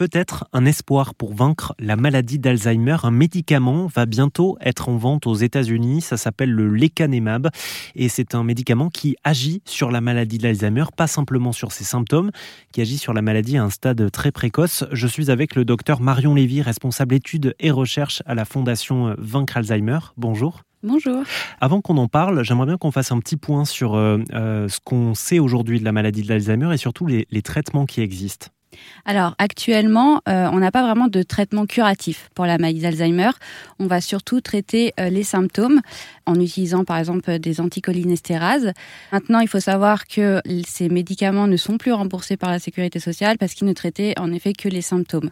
peut-être un espoir pour vaincre la maladie d'Alzheimer. Un médicament va bientôt être en vente aux États-Unis. Ça s'appelle le lecanemab et c'est un médicament qui agit sur la maladie d'Alzheimer, pas simplement sur ses symptômes, qui agit sur la maladie à un stade très précoce. Je suis avec le docteur Marion Lévy, responsable études et recherche à la Fondation Vaincre Alzheimer. Bonjour. Bonjour. Avant qu'on en parle, j'aimerais bien qu'on fasse un petit point sur euh, euh, ce qu'on sait aujourd'hui de la maladie d'Alzheimer et surtout les traitements qui existent. Alors actuellement, euh, on n'a pas vraiment de traitement curatif pour la maladie d'Alzheimer. On va surtout traiter euh, les symptômes en utilisant par exemple des anticholinestérases. Maintenant, il faut savoir que ces médicaments ne sont plus remboursés par la sécurité sociale parce qu'ils ne traitaient en effet que les symptômes.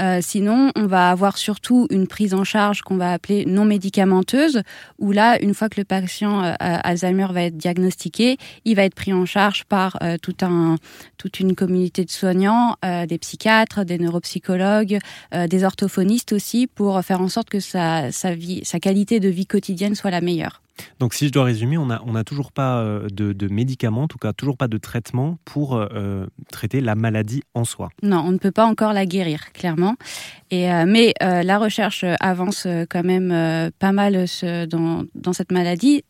Euh, sinon, on va avoir surtout une prise en charge qu'on va appeler non médicamenteuse, où là, une fois que le patient Alzheimer va être diagnostiqué, il va être pris en charge par toute une communauté de soignants euh, des psychiatres, des neuropsychologues, euh, des orthophonistes aussi, pour faire en sorte que sa, vie, sa qualité de vie quotidienne soit la meilleure. Donc si je dois résumer, on n'a on a toujours pas euh, de, médicaments, en tout cas toujours pas de traitement pour traiter la maladie en soi. Non, on ne peut pas encore la guérir, clairement. Et, mais la recherche avance quand même pas mal dans, dans cette maladie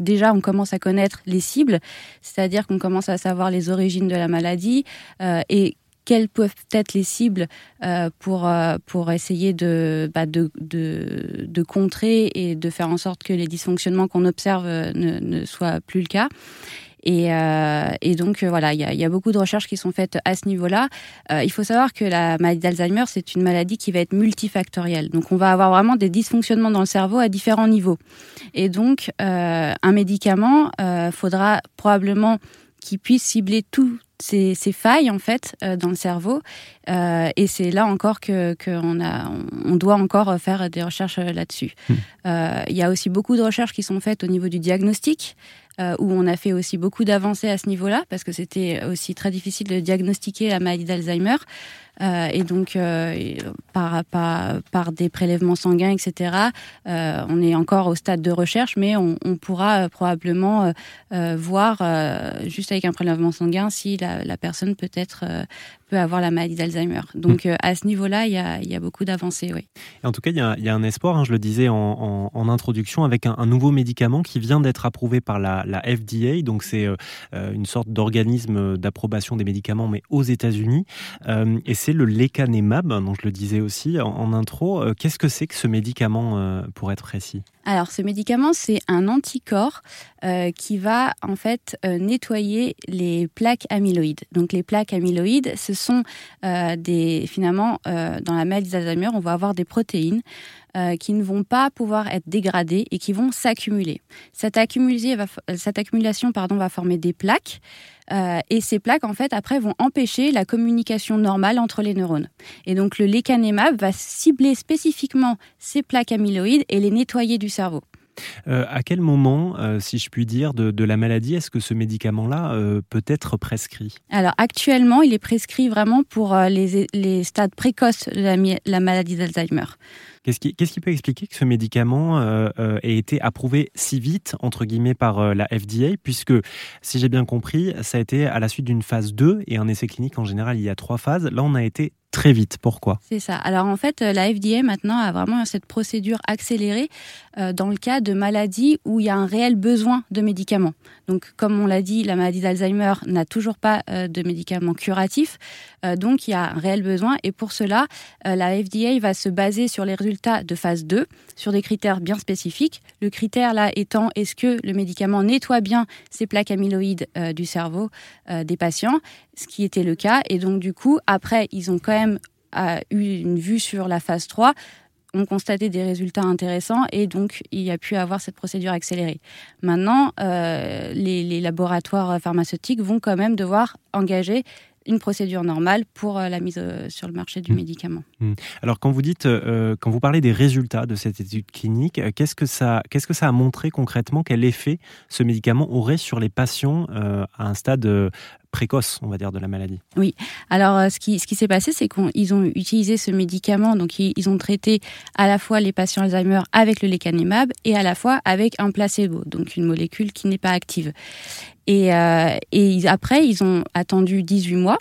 déjà, on commence à connaître les cibles, c'est-à-dire qu'on commence à savoir les origines de la maladie et quelles peuvent être les cibles euh, pour, euh, pour essayer bah, de, de, de, contrer et de faire en sorte que les dysfonctionnements qu'on observe euh, ne, ne soient plus le cas. Et, et, donc voilà, il y y a, beaucoup de recherches qui sont faites à ce niveau-là. il faut savoir que la maladie d'Alzheimer, c'est une maladie qui va être multifactorielle. Donc on va avoir vraiment des dysfonctionnements dans le cerveau à différents niveaux. Et donc un médicament, faudra probablement qu'il puisse cibler tout, ces, failles en fait euh, dans le cerveau. Euh, et c'est là encore que qu'on a, on doit encore faire des recherches là-dessus. Hmm. Euh, il y a aussi beaucoup de recherches qui sont faites au niveau du diagnostic. Où on a fait aussi beaucoup d'avancées à ce niveau-là, parce que c'était aussi très difficile de diagnostiquer la maladie d'Alzheimer. Euh, et donc, euh, par, par, par, des prélèvements sanguins, etc., euh, on est encore au stade de recherche, mais on, on pourra probablement voir, juste avec un prélèvement sanguin, si la, la personne peut être peut avoir la maladie d'Alzheimer. Donc hmm. à ce niveau-là, il y a, y a, beaucoup d'avancées, oui. En tout cas, il y a, y a un espoir, hein, je le disais en, en, en introduction, avec un, un, nouveau médicament qui vient d'être approuvé par la, la FDA. Donc c'est une sorte d'organisme d'approbation des médicaments, mais aux États-Unis. et c'est le lecanemab, dont je le disais aussi en, intro. Euh, qu'est-ce que c'est que ce médicament, euh, pour être précis? Alors, ce médicament, c'est un anticorps euh, qui va en fait nettoyer les plaques amyloïdes. Donc, les plaques amyloïdes, ce sont des finalement dans la maladie d'Alzheimer, on va avoir des protéines qui ne vont pas pouvoir être dégradées et qui vont s'accumuler. Cette, cette, accumulation pardon, va former des plaques euh, et ces plaques, en fait, après, vont empêcher la communication normale entre les neurones. Et donc, le lecanemab va cibler spécifiquement ces plaques amyloïdes et les nettoyer du cerveau. Euh, à quel moment, euh, si je puis dire, de, la maladie, est-ce que ce médicament-là peut être prescrit? Alors actuellement, il est prescrit vraiment pour les, stades précoces de la maladie d'Alzheimer. Qu'est-ce qui, peut expliquer que ce médicament euh, euh, ait été approuvé si vite, entre guillemets, par euh, la FDA, puisque, si j'ai bien compris, ça a été à la suite d'une phase 2, et un essai clinique, en général, il y a trois phases. Là, on a été très vite. Pourquoi? C'est ça. Alors en fait, la FDA maintenant a vraiment cette procédure accélérée dans le cas de maladies où il y a un réel besoin de médicaments. Donc comme on l'a dit, la maladie d'Alzheimer n'a toujours pas de médicaments curatifs. donc il y a un réel besoin et pour cela, la FDA va se baser sur les résultats de phase 2 sur des critères bien spécifiques. Le critère là étant est-ce que le médicament nettoie bien ces plaques amyloïdes euh, du cerveau euh, des patients, ce qui était le cas. Et donc du coup, après, ils ont quand même euh, eu une vue sur la phase 3 ont constaté des résultats intéressants et donc il y a pu avoir cette procédure accélérée. Maintenant, les, les, laboratoires pharmaceutiques vont quand même devoir engager une procédure normale pour euh, la mise euh, sur le marché du mmh. médicament. Mmh. Alors quand vous dites, euh, quand vous parlez des résultats de cette étude clinique, qu'est-ce que ça, qu'est-ce que ça a montré concrètement? Quel effet ce médicament aurait sur les patients à un stade précoce, on va dire, de la maladie. Oui. Alors, euh, ce qui, ce qui s'est passé, c'est qu'ils ont utilisé ce médicament, donc ils, ont traité à la fois les patients Alzheimer avec le lecanemab et à la fois avec un placebo, donc une molécule qui n'est pas active. Et, euh, et après, ils ont attendu 18 mois.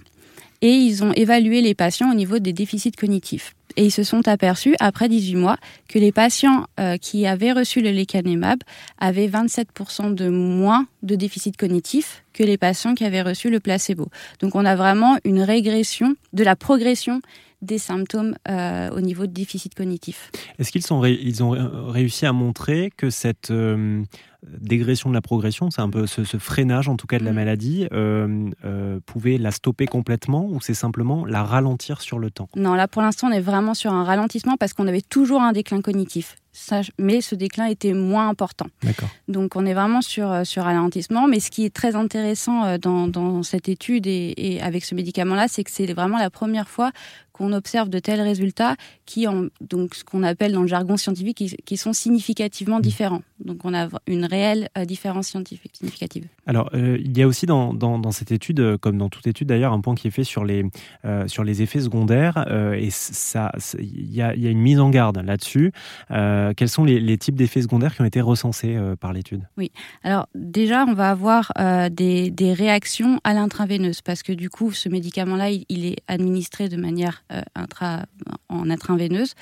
et ils ont évalué les patients au niveau des déficits cognitifs. Et ils se sont aperçus, après 18 mois, que les patients euh, qui avaient reçu le lecanemab avaient 27% de moins de déficit cognitif que les patients qui avaient reçu le placebo. Donc on a vraiment une régression de la progression des symptômes euh, au niveau de déficit cognitif. Est-ce qu'ils ils ont réussi à montrer que cette euh, dégression de la progression, c'est un peu ce, freinage en tout cas de la mm. maladie, euh, pouvait la stopper complètement ou c'est simplement la ralentir sur le temps? Non, là pour l'instant on est vraiment sur un ralentissement parce qu'on avait toujours un déclin cognitif mais ce déclin était moins important. Donc on est vraiment sur, sur ralentissement. Mais ce qui est très intéressant dans, dans cette étude et, et avec ce médicament-là, c'est que c'est vraiment la première fois qu'on observe de tels résultats qui, ont donc ce qu'on appelle dans le jargon scientifique, qui, qui, sont significativement mmh. différents. Donc on a une réelle euh, différence scientifique significative. Alors il y a aussi dans, dans, cette étude, comme dans toute étude d'ailleurs, un point qui est fait sur les, sur les effets secondaires. et ça, il y a, y a, une mise en garde là-dessus. Euh, quels sont les, types d'effets secondaires qui ont été recensés euh, par l'étude? Oui, alors déjà, on va avoir euh, des, réactions à l'intraveineuse parce que du coup, ce médicament-là, il, est administré de manière intra, en intraveineuse.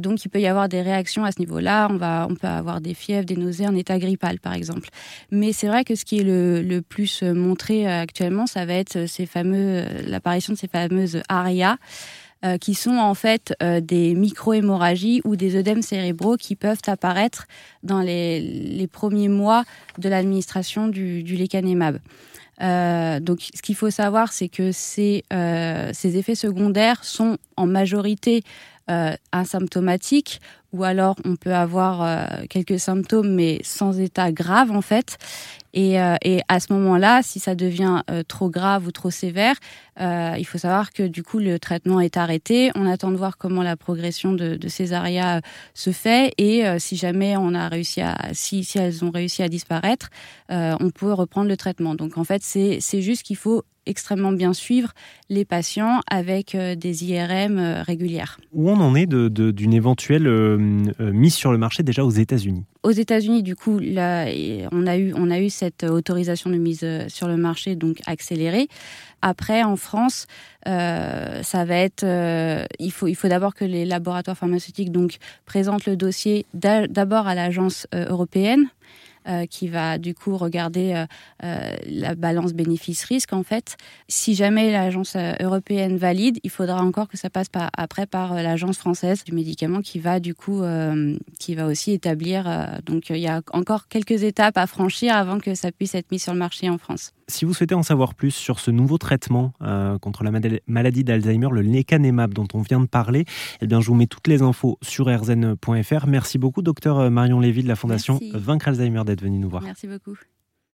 donc, il peut y avoir des réactions à ce niveau-là. On, on peut avoir des fièvres, des nausées, un état grippal, par exemple. Mais c'est vrai que ce qui est le, le plus montré actuellement, ça va être ces fameux, l'apparition de ces fameuses ARIA. Euh, qui sont en fait euh, des micro-hémorragies ou des œdèmes cérébraux qui peuvent apparaître dans les, premiers mois de l'administration du, du. Euh, donc, ce qu'il faut savoir, c'est que ces effets secondaires sont en majorité asymptomatiques ou alors on peut avoir quelques symptômes mais sans état grave en fait. Et, euh, et à ce moment-là, si ça devient euh, trop grave ou trop sévère, euh, il faut savoir que du coup le traitement est arrêté. On attend de voir comment la progression de, de ces arias se fait et si jamais on a réussi à, si, si elles ont réussi à disparaître, on peut reprendre le traitement. Donc en fait, c'est c'est juste qu'il faut extrêmement bien suivre les patients avec des IRM régulières. Où on en est d'une de, éventuelle mise sur le marché déjà aux États-Unis? Aux États-Unis, du coup, là, on a eu on a eu cette autorisation de mise euh, sur le marché, donc accélérée. Après, en France, euh, ça va être. Euh, il faut, il faut d'abord que les laboratoires pharmaceutiques donc présentent le dossier d'abord à l'agence européenne euh, qui va du coup regarder euh, euh, la balance bénéfice-risque en fait. Si jamais l'agence européenne valide, il faudra encore que ça passe par, après par l'agence française du médicament qui va du coup qui va aussi établir. donc il y a encore quelques étapes à franchir avant que ça puisse être mis sur le marché en France. Si vous souhaitez en savoir plus sur ce nouveau traitement contre la maladie d'Alzheimer, le lecanemab dont on vient de parler, eh bien, je vous mets toutes les infos sur rzn.fr. Merci beaucoup, docteur Marion Lévy de la Fondation Vaincre Alzheimer d'être venu nous voir. Merci beaucoup.